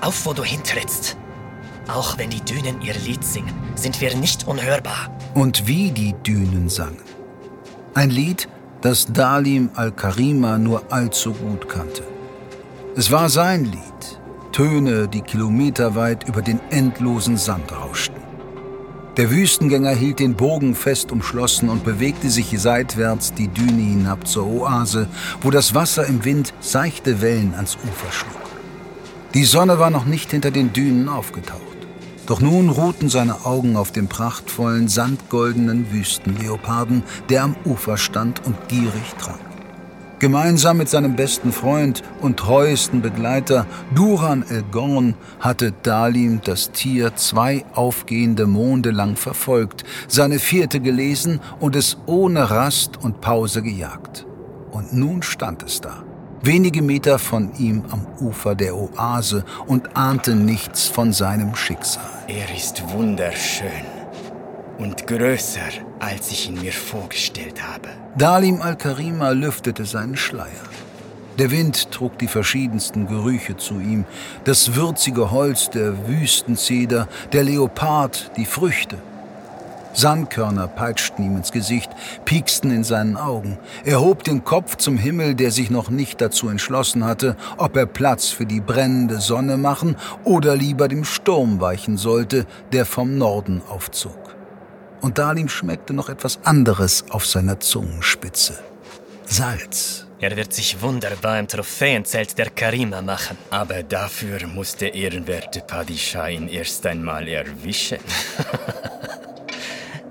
auf, wo du hintrittst. Auch wenn die Dünen ihr Lied singen, sind wir nicht unhörbar. Und wie die Dünen sangen. Ein Lied, das Dalim al-Karima nur allzu gut kannte. Es war sein Lied, Töne, die kilometerweit über den endlosen Sand rauschten. Der Wüstengänger hielt den Bogen fest umschlossen und bewegte sich seitwärts die Düne hinab zur Oase, wo das Wasser im Wind seichte Wellen ans Ufer schlug. Die Sonne war noch nicht hinter den Dünen aufgetaucht. Doch nun ruhten seine Augen auf dem prachtvollen, sandgoldenen Wüstenleoparden, der am Ufer stand und gierig trank. Gemeinsam mit seinem besten Freund und treuesten Begleiter Duran el Gorn hatte Dalim das Tier zwei aufgehende Monde lang verfolgt, seine vierte gelesen und es ohne Rast und Pause gejagt. Und nun stand es da wenige Meter von ihm am Ufer der Oase und ahnte nichts von seinem Schicksal. Er ist wunderschön und größer, als ich ihn mir vorgestellt habe. Dalim al-Karima lüftete seinen Schleier. Der Wind trug die verschiedensten Gerüche zu ihm, das würzige Holz der Wüstenzeder, der Leopard, die Früchte. Sandkörner peitschten ihm ins Gesicht, pieksten in seinen Augen. Er hob den Kopf zum Himmel, der sich noch nicht dazu entschlossen hatte, ob er Platz für die brennende Sonne machen oder lieber dem Sturm weichen sollte, der vom Norden aufzog. Und Dalim schmeckte noch etwas anderes auf seiner Zungenspitze. Salz. Er wird sich wunderbar im Trophäenzelt der Karima machen. Aber dafür muss der ehrenwerte Padishah ihn erst einmal erwischen.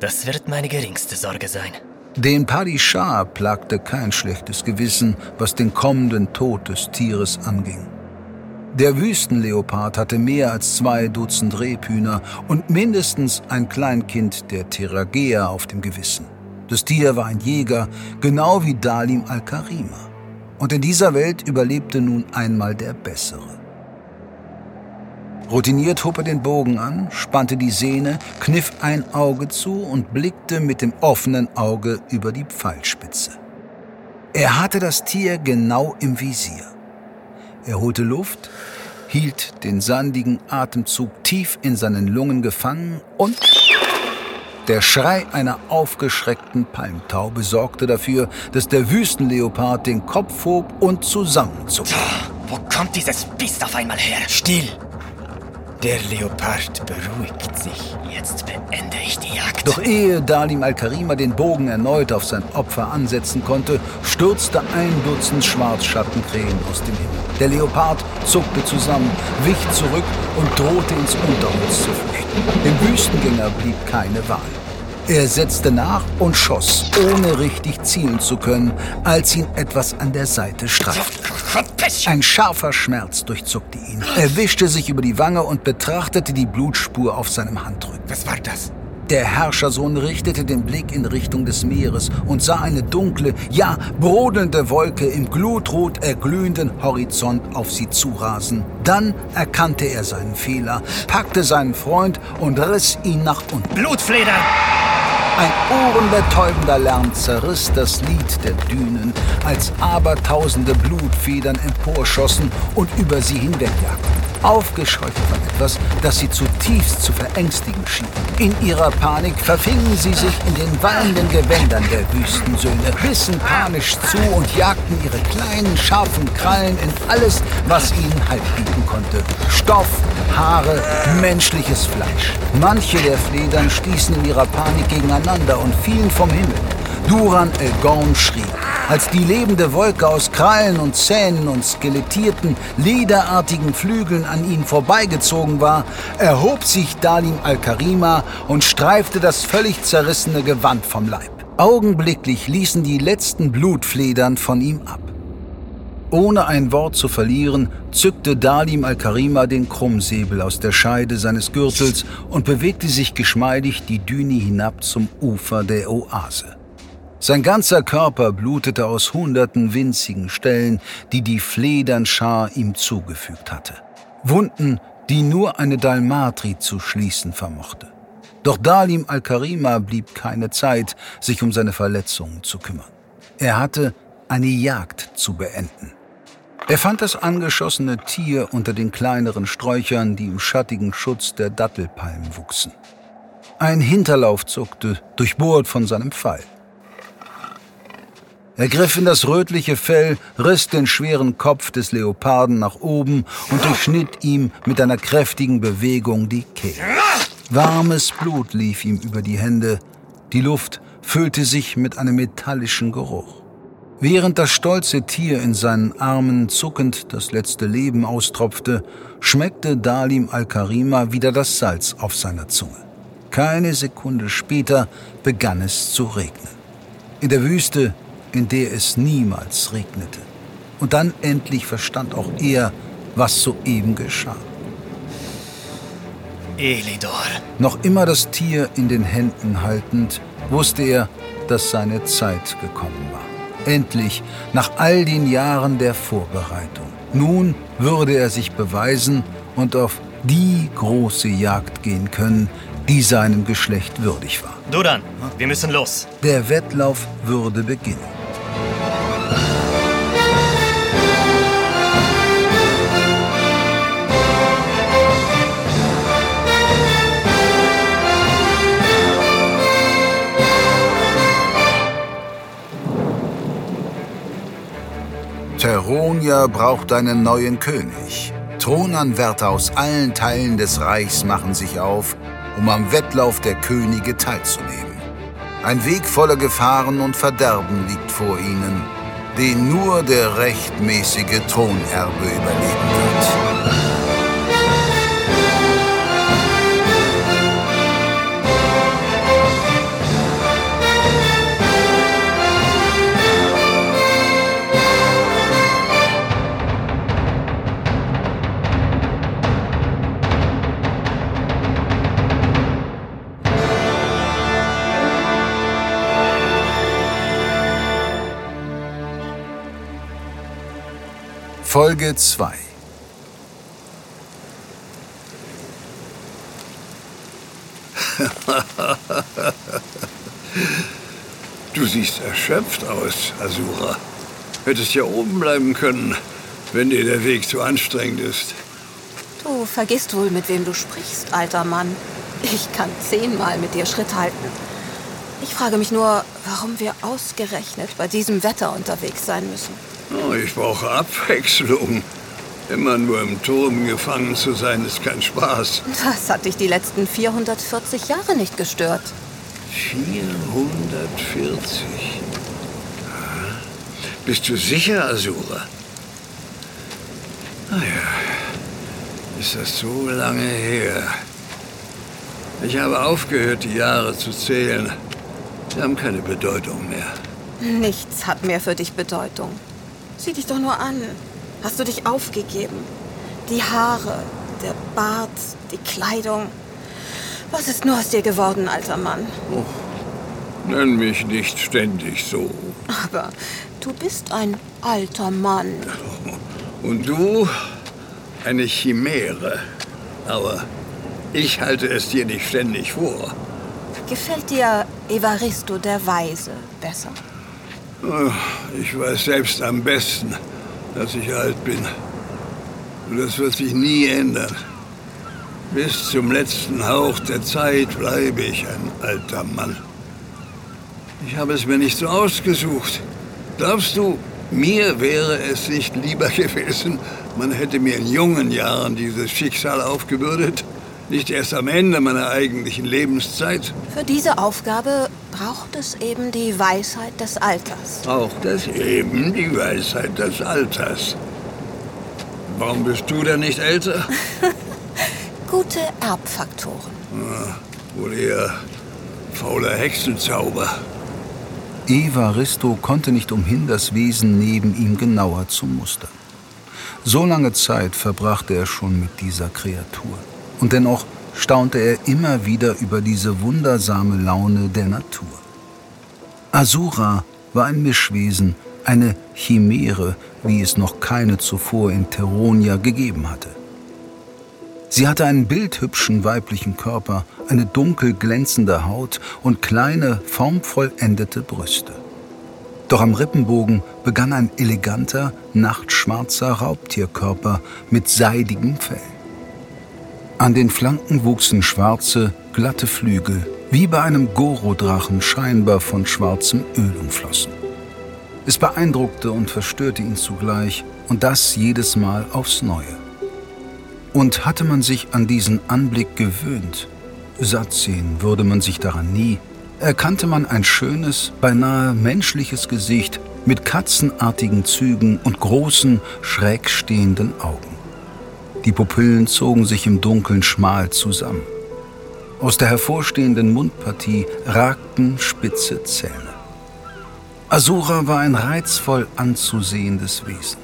Das wird meine geringste Sorge sein. Den Padishah plagte kein schlechtes Gewissen, was den kommenden Tod des Tieres anging. Der Wüstenleopard hatte mehr als zwei Dutzend Rebhühner und mindestens ein Kleinkind der Teragea auf dem Gewissen. Das Tier war ein Jäger, genau wie Dalim al-Karima. Und in dieser Welt überlebte nun einmal der Bessere. Routiniert hob er den Bogen an, spannte die Sehne, kniff ein Auge zu und blickte mit dem offenen Auge über die Pfeilspitze. Er hatte das Tier genau im Visier. Er holte Luft, hielt den sandigen Atemzug tief in seinen Lungen gefangen und der Schrei einer aufgeschreckten Palmtaube sorgte dafür, dass der Wüstenleopard den Kopf hob und zusammenzuckte. Wo kommt dieses Biest auf einmal her? Still! Der Leopard beruhigt sich. Jetzt beende ich die Jagd. Doch ehe Dalim al-Karima den Bogen erneut auf sein Opfer ansetzen konnte, stürzte ein Dutzend Schwarzschattenkrähen aus dem Himmel. Der Leopard zuckte zusammen, wich zurück und drohte ins Unterholz zu flüchten. Dem Wüstengänger blieb keine Wahl. Er setzte nach und schoss, ohne richtig zielen zu können, als ihn etwas an der Seite streifte. Ein scharfer Schmerz durchzuckte ihn. Er wischte sich über die Wange und betrachtete die Blutspur auf seinem Handrücken. Was war das? Der Herrschersohn richtete den Blick in Richtung des Meeres und sah eine dunkle, ja brodelnde Wolke im glutrot erglühenden Horizont auf sie zurasen. Dann erkannte er seinen Fehler, packte seinen Freund und riss ihn nach unten. Blutfleder! Ein ohrenbetäubender Lärm zerriss das Lied der Dünen, als abertausende Blutfedern emporschossen und über sie hinwegjagten. Aufgescheucht von etwas, das sie zutiefst zu verängstigen schien. In ihrer Panik verfingen sie sich in den wallenden Gewändern der Wüstensöhne, bissen panisch zu und jagten ihre kleinen, scharfen Krallen in alles, was ihnen Halt bieten konnte. Stoff, Haare, menschliches Fleisch. Manche der Fledern stießen in ihrer Panik gegeneinander und fielen vom Himmel. Duran El Gorn schrie, als die lebende Wolke aus Krallen und Zähnen und skelettierten, lederartigen Flügeln an ihnen vorbeigezogen war, erhob sich Dalim al-Karima und streifte das völlig zerrissene Gewand vom Leib. Augenblicklich ließen die letzten Blutfledern von ihm ab. Ohne ein Wort zu verlieren, zückte Dalim al-Karima den Krummsäbel aus der Scheide seines Gürtels und bewegte sich geschmeidig die Düne hinab zum Ufer der Oase. Sein ganzer Körper blutete aus hunderten winzigen Stellen, die die Fledernschar ihm zugefügt hatte. Wunden, die nur eine Dalmatri zu schließen vermochte. Doch Dalim al-Karima blieb keine Zeit, sich um seine Verletzungen zu kümmern. Er hatte eine Jagd zu beenden. Er fand das angeschossene Tier unter den kleineren Sträuchern, die im schattigen Schutz der Dattelpalmen wuchsen. Ein Hinterlauf zuckte, durchbohrt von seinem Pfeil. Er griff in das rötliche Fell, riss den schweren Kopf des Leoparden nach oben und durchschnitt ihm mit einer kräftigen Bewegung die Kehle. Warmes Blut lief ihm über die Hände, die Luft füllte sich mit einem metallischen Geruch. Während das stolze Tier in seinen Armen zuckend das letzte Leben austropfte, schmeckte Dalim al-Karima wieder das Salz auf seiner Zunge. Keine Sekunde später begann es zu regnen. In der Wüste in der es niemals regnete. Und dann endlich verstand auch er, was soeben geschah. Elidor. Noch immer das Tier in den Händen haltend, wusste er, dass seine Zeit gekommen war. Endlich, nach all den Jahren der Vorbereitung. Nun würde er sich beweisen und auf die große Jagd gehen können, die seinem Geschlecht würdig war. Duran, wir müssen los. Der Wettlauf würde beginnen. Teronia braucht einen neuen König. Thronanwärter aus allen Teilen des Reichs machen sich auf, um am Wettlauf der Könige teilzunehmen. Ein Weg voller Gefahren und Verderben liegt vor ihnen, den nur der rechtmäßige Thronerbe überleben wird. Folge 2 Du siehst erschöpft aus, Asura. Hättest ja oben bleiben können, wenn dir der Weg zu anstrengend ist. Du vergisst wohl, mit wem du sprichst, alter Mann. Ich kann zehnmal mit dir Schritt halten. Ich frage mich nur, warum wir ausgerechnet bei diesem Wetter unterwegs sein müssen. Oh, ich brauche Abwechslung. Immer nur im Turm gefangen zu sein, ist kein Spaß. Das hat dich die letzten 440 Jahre nicht gestört. 440? Bist du sicher, Asura? Naja, ist das so lange her? Ich habe aufgehört, die Jahre zu zählen. Sie haben keine Bedeutung mehr. Nichts hat mehr für dich Bedeutung. Sieh dich doch nur an. Hast du dich aufgegeben? Die Haare, der Bart, die Kleidung. Was ist nur aus dir geworden, alter Mann? Oh, nenn mich nicht ständig so. Aber du bist ein alter Mann. Und du eine Chimäre. Aber ich halte es dir nicht ständig vor. Gefällt dir Evaristo der Weise besser? Ich weiß selbst am besten, dass ich alt bin. Und das wird sich nie ändern. Bis zum letzten Hauch der Zeit bleibe ich ein alter Mann. Ich habe es mir nicht so ausgesucht. Glaubst du, mir wäre es nicht lieber gewesen, man hätte mir in jungen Jahren dieses Schicksal aufgebürdet? Nicht erst am Ende meiner eigentlichen Lebenszeit? Für diese Aufgabe braucht es eben die Weisheit des Alters. Auch das eben die Weisheit des Alters. Warum bist du denn nicht älter? Gute Erbfaktoren. Ah, wohl eher fauler Hexenzauber. Evaristo konnte nicht umhin, das Wesen neben ihm genauer zu mustern. So lange Zeit verbrachte er schon mit dieser Kreatur. Und dennoch staunte er immer wieder über diese wundersame Laune der Natur. Asura war ein Mischwesen, eine Chimäre, wie es noch keine zuvor in Teronia gegeben hatte. Sie hatte einen bildhübschen weiblichen Körper, eine dunkel glänzende Haut und kleine, formvollendete Brüste. Doch am Rippenbogen begann ein eleganter, nachtschwarzer Raubtierkörper mit seidigem Fell. An den Flanken wuchsen schwarze, glatte Flügel, wie bei einem Gorodrachen scheinbar von schwarzem Öl umflossen. Es beeindruckte und verstörte ihn zugleich, und das jedes Mal aufs Neue. Und hatte man sich an diesen Anblick gewöhnt, satt sehen würde man sich daran nie, erkannte man ein schönes, beinahe menschliches Gesicht mit katzenartigen Zügen und großen, schräg stehenden Augen. Die Pupillen zogen sich im Dunkeln schmal zusammen. Aus der hervorstehenden Mundpartie ragten spitze Zähne. Asura war ein reizvoll anzusehendes Wesen.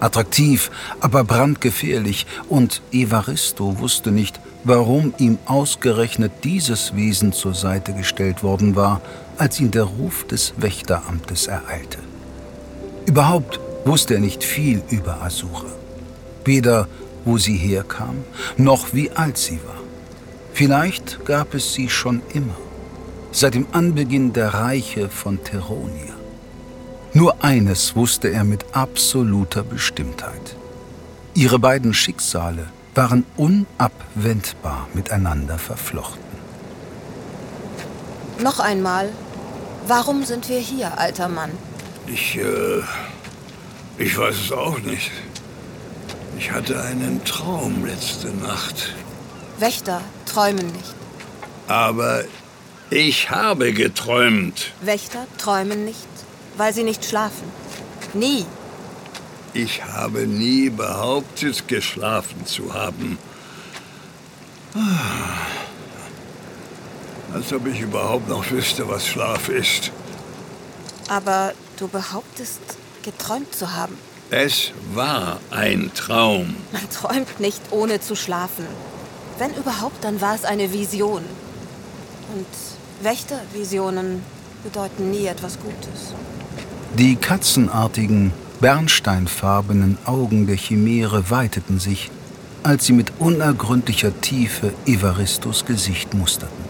Attraktiv, aber brandgefährlich, und Evaristo wusste nicht, warum ihm ausgerechnet dieses Wesen zur Seite gestellt worden war, als ihn der Ruf des Wächteramtes ereilte. Überhaupt wusste er nicht viel über Asura. Weder wo sie herkam, noch wie alt sie war. Vielleicht gab es sie schon immer seit dem Anbeginn der Reiche von Teronia. Nur eines wusste er mit absoluter Bestimmtheit. Ihre beiden Schicksale waren unabwendbar miteinander verflochten. Noch einmal, warum sind wir hier, alter Mann? Ich, äh, ich weiß es auch nicht. Ich hatte einen Traum letzte Nacht. Wächter träumen nicht. Aber ich habe geträumt. Wächter träumen nicht, weil sie nicht schlafen. Nie. Ich habe nie behauptet, geschlafen zu haben. Ah. Als ob ich überhaupt noch wüsste, was Schlaf ist. Aber du behauptest, geträumt zu haben. Es war ein Traum. Man träumt nicht, ohne zu schlafen. Wenn überhaupt, dann war es eine Vision. Und Wächtervisionen bedeuten nie etwas Gutes. Die katzenartigen, bernsteinfarbenen Augen der Chimäre weiteten sich, als sie mit unergründlicher Tiefe Evaristos Gesicht musterten.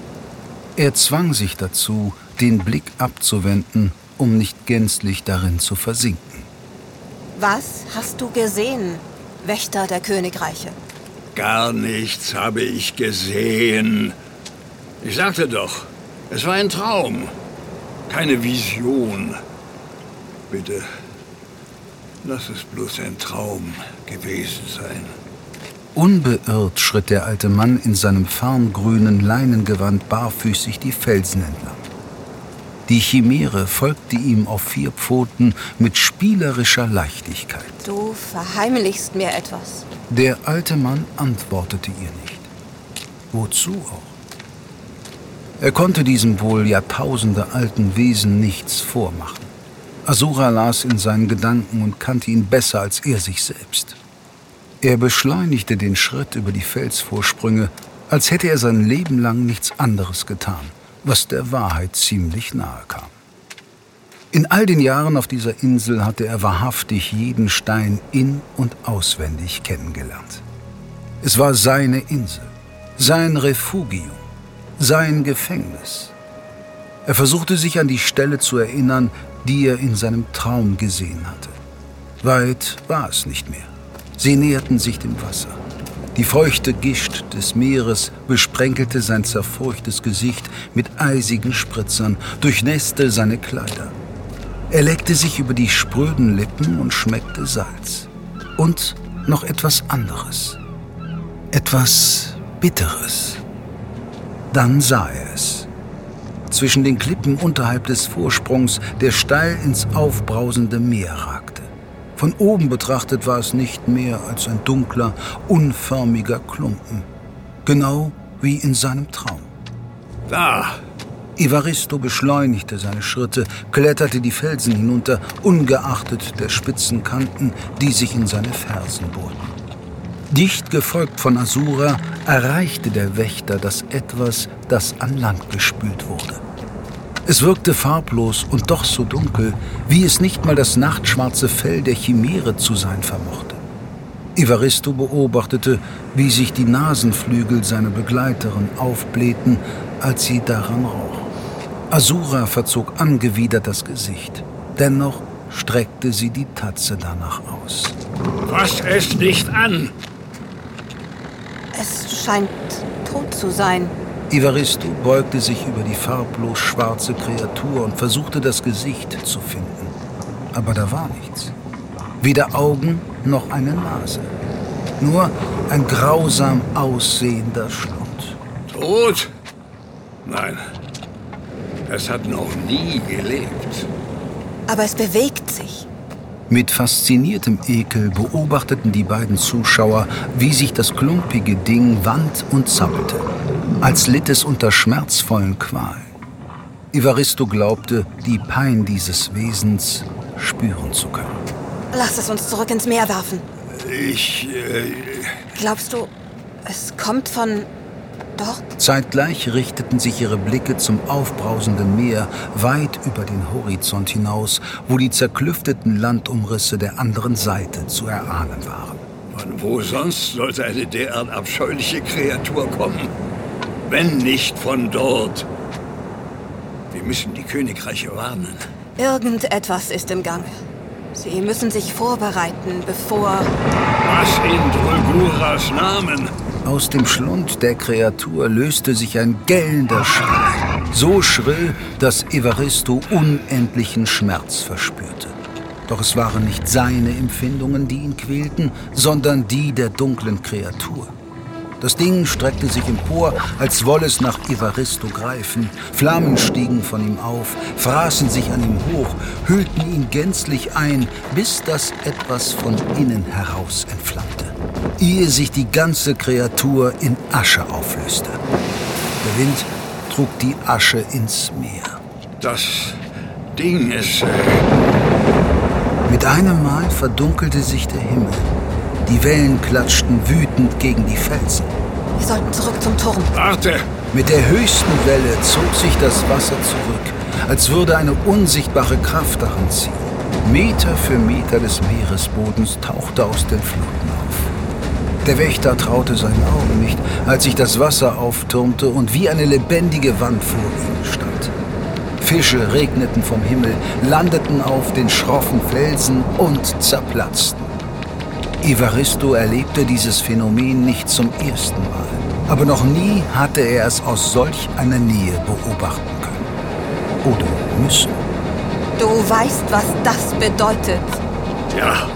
Er zwang sich dazu, den Blick abzuwenden, um nicht gänzlich darin zu versinken. Was hast du gesehen, Wächter der Königreiche? Gar nichts habe ich gesehen. Ich sagte doch, es war ein Traum, keine Vision. Bitte, lass es bloß ein Traum gewesen sein. Unbeirrt schritt der alte Mann in seinem farngrünen Leinengewand barfüßig die Felsen entlang. Die Chimäre folgte ihm auf vier Pfoten mit spielerischer Leichtigkeit. Du verheimlichst mir etwas. Der alte Mann antwortete ihr nicht. Wozu auch? Er konnte diesem wohl Jahrtausende alten Wesen nichts vormachen. Asura las in seinen Gedanken und kannte ihn besser als er sich selbst. Er beschleunigte den Schritt über die Felsvorsprünge, als hätte er sein Leben lang nichts anderes getan, was der Wahrheit ziemlich nahe kam. In all den Jahren auf dieser Insel hatte er wahrhaftig jeden Stein in und auswendig kennengelernt. Es war seine Insel, sein Refugium sein Gefängnis. Er versuchte sich an die Stelle zu erinnern, die er in seinem Traum gesehen hatte. Weit war es nicht mehr. Sie näherten sich dem Wasser. Die feuchte Gischt des Meeres besprenkelte sein zerfurchtes Gesicht mit eisigen Spritzern, durchnässte seine Kleider. Er leckte sich über die spröden Lippen und schmeckte Salz. Und noch etwas anderes. Etwas Bitteres. Dann sah er es. Zwischen den Klippen unterhalb des Vorsprungs, der steil ins aufbrausende Meer. Von oben betrachtet war es nicht mehr als ein dunkler, unförmiger Klumpen. Genau wie in seinem Traum. Da! Evaristo beschleunigte seine Schritte, kletterte die Felsen hinunter, ungeachtet der spitzen Kanten, die sich in seine Fersen bohrten. Dicht gefolgt von Asura erreichte der Wächter das Etwas, das an Land gespült wurde. Es wirkte farblos und doch so dunkel, wie es nicht mal das nachtschwarze Fell der Chimäre zu sein vermochte. Evaristo beobachtete, wie sich die Nasenflügel seiner Begleiterin aufblähten, als sie daran roch. Asura verzog angewidert das Gesicht. Dennoch streckte sie die Tatze danach aus. Fass es nicht an! Es scheint tot zu sein. Evaristo beugte sich über die farblos schwarze Kreatur und versuchte das Gesicht zu finden. Aber da war nichts. Weder Augen noch eine Nase. Nur ein grausam aussehender Schlund. Tot? Nein. Es hat noch nie gelebt. Aber es bewegt sich. Mit fasziniertem Ekel beobachteten die beiden Zuschauer, wie sich das klumpige Ding wand und zappelte, als litt es unter schmerzvollen Qualen. Evaristo glaubte, die Pein dieses Wesens spüren zu können. Lass es uns zurück ins Meer werfen. Ich. Äh, Glaubst du, es kommt von dort? Zeitgleich richteten sich ihre Blicke zum aufbrausenden Meer weit über den Horizont hinaus, wo die zerklüfteten Landumrisse der anderen Seite zu erahnen waren. von wo sonst sollte eine derart abscheuliche Kreatur kommen? Wenn nicht von dort. Wir müssen die Königreiche warnen. Irgendetwas ist im Gange. Sie müssen sich vorbereiten, bevor... Was in Drulguras Namen? Aus dem Schlund der Kreatur löste sich ein gellender Schrei. So schrill, dass Evaristo unendlichen Schmerz verspürte. Doch es waren nicht seine Empfindungen, die ihn quälten, sondern die der dunklen Kreatur. Das Ding streckte sich empor, als wolle es nach Evaristo greifen. Flammen stiegen von ihm auf, fraßen sich an ihm hoch, hüllten ihn gänzlich ein, bis das etwas von innen heraus entflammte, ehe sich die ganze Kreatur in Asche auflöste. Der Wind trug die Asche ins Meer. Das Ding ist. Äh, Mit einem Mal verdunkelte sich der Himmel. Die Wellen klatschten wütend gegen die Felsen. Wir sollten zurück zum Turm. warte! Mit der höchsten Welle zog sich das Wasser zurück, als würde eine unsichtbare Kraft daran ziehen. Meter für Meter des Meeresbodens tauchte aus den Fluten auf. Der Wächter traute seinen Augen nicht, als sich das Wasser auftürmte und wie eine lebendige Wand vor ihm stand. Fische regneten vom Himmel, landeten auf den schroffen Felsen und zerplatzten. Evaristo erlebte dieses Phänomen nicht zum ersten Mal. Aber noch nie hatte er es aus solch einer Nähe beobachten können. Oder müssen. Du weißt, was das bedeutet. Ja,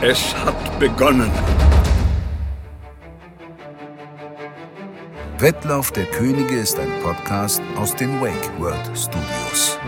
es hat begonnen. Wettlauf der Könige ist ein Podcast aus den Wake World Studios.